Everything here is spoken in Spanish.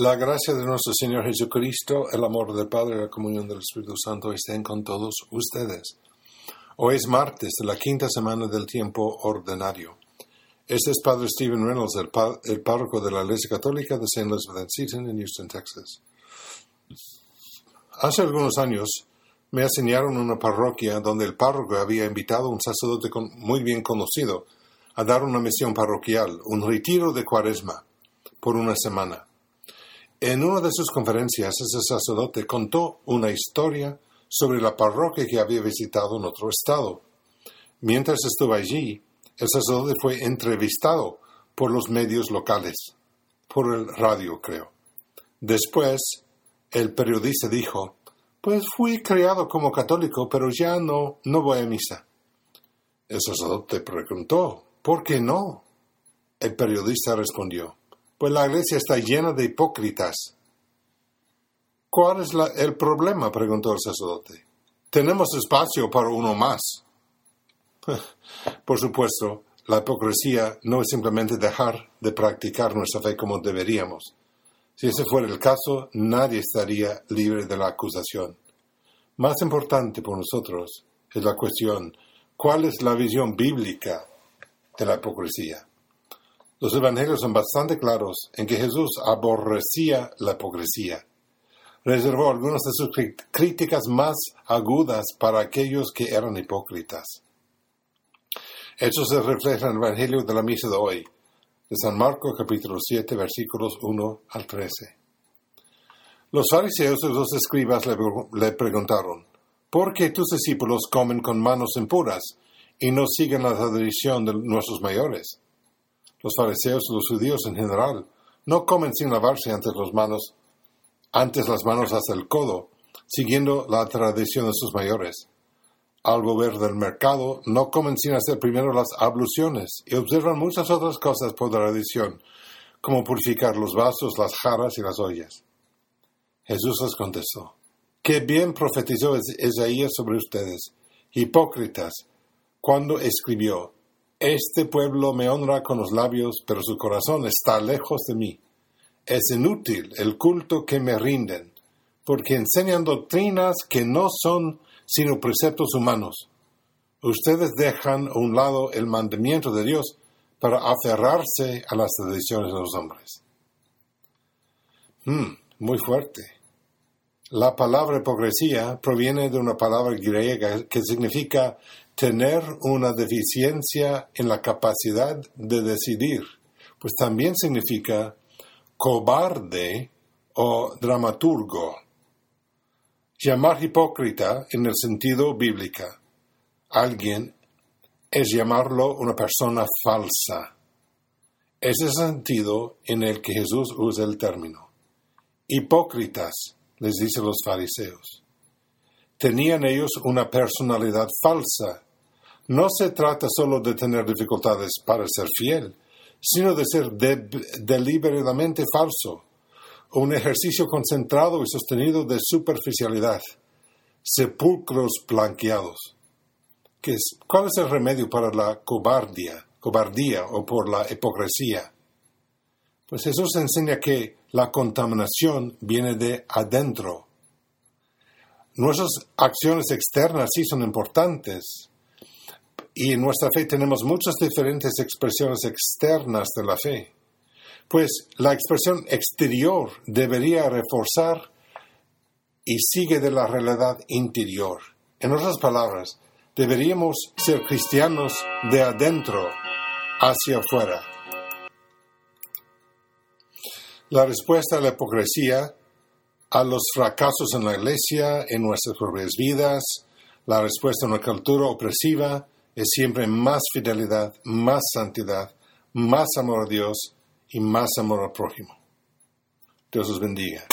La gracia de nuestro Señor Jesucristo, el amor del Padre y la comunión del Espíritu Santo estén con todos ustedes. Hoy es martes de la quinta semana del tiempo ordinario. Este es Padre Stephen Reynolds, el, párroco de la Iglesia Católica de St. Elizabeth Seton en Houston, Texas. Hace algunos años me asignaron una parroquia donde el párroco había invitado a un sacerdote muy bien conocido a dar una misión parroquial, un retiro de cuaresma, por una semana. En una de sus conferencias, ese sacerdote contó una historia sobre la parroquia que había visitado en otro estado. Mientras estuvo allí, el sacerdote fue entrevistado por los medios locales, por el radio, creo. Después, el periodista dijo, pues fui criado como católico, pero ya no, no voy a misa. El sacerdote preguntó, ¿por qué no? El periodista respondió, pues la iglesia está llena de hipócritas. ¿Cuál es el problema? preguntó el sacerdote. Tenemos espacio para uno más. Por supuesto, la hipocresía no es simplemente dejar de practicar nuestra fe como deberíamos. Si ese fuera el caso, nadie estaría libre de la acusación. Más importante por nosotros es la cuestión, ¿cuál es la visión bíblica de la hipocresía? Los evangelios son bastante claros en que Jesús aborrecía la hipocresía. Reservó algunas de sus críticas más agudas para aquellos que eran hipócritas. Eso se refleja en el Evangelio de la Misa de hoy, de San Marcos capítulo 7 versículos 1 al 13. Los fariseos y los escribas le, le preguntaron, ¿por qué tus discípulos comen con manos impuras y no siguen la tradición de nuestros mayores? Los fariseos y los judíos en general no comen sin lavarse antes las manos, antes las manos hasta el codo, siguiendo la tradición de sus mayores. Al volver del mercado, no comen sin hacer primero las abluciones y observan muchas otras cosas por tradición, como purificar los vasos, las jarras y las ollas. Jesús les contestó, Qué bien profetizó Isaías sobre ustedes, hipócritas, cuando escribió, este pueblo me honra con los labios, pero su corazón está lejos de mí. Es inútil el culto que me rinden, porque enseñan doctrinas que no son sino preceptos humanos. Ustedes dejan a un lado el mandamiento de Dios para aferrarse a las tradiciones de los hombres. Hmm, muy fuerte. La palabra hipocresía proviene de una palabra griega que significa tener una deficiencia en la capacidad de decidir, pues también significa cobarde o dramaturgo. Llamar hipócrita en el sentido bíblico alguien es llamarlo una persona falsa. Es el sentido en el que Jesús usa el término. Hipócritas, les dice los fariseos. Tenían ellos una personalidad falsa no se trata solo de tener dificultades para ser fiel, sino de ser deliberadamente falso, un ejercicio concentrado y sostenido de superficialidad, sepulcros blanqueados. ¿Cuál es el remedio para la cobardía, cobardía o por la hipocresía? Pues Jesús enseña que la contaminación viene de adentro. Nuestras acciones externas sí son importantes, y en nuestra fe tenemos muchas diferentes expresiones externas de la fe. Pues la expresión exterior debería reforzar y sigue de la realidad interior. En otras palabras, deberíamos ser cristianos de adentro hacia afuera. La respuesta a la hipocresía, a los fracasos en la iglesia, en nuestras propias vidas, la respuesta a una cultura opresiva, es siempre más fidelidad, más santidad, más amor a Dios y más amor al prójimo. Dios os bendiga.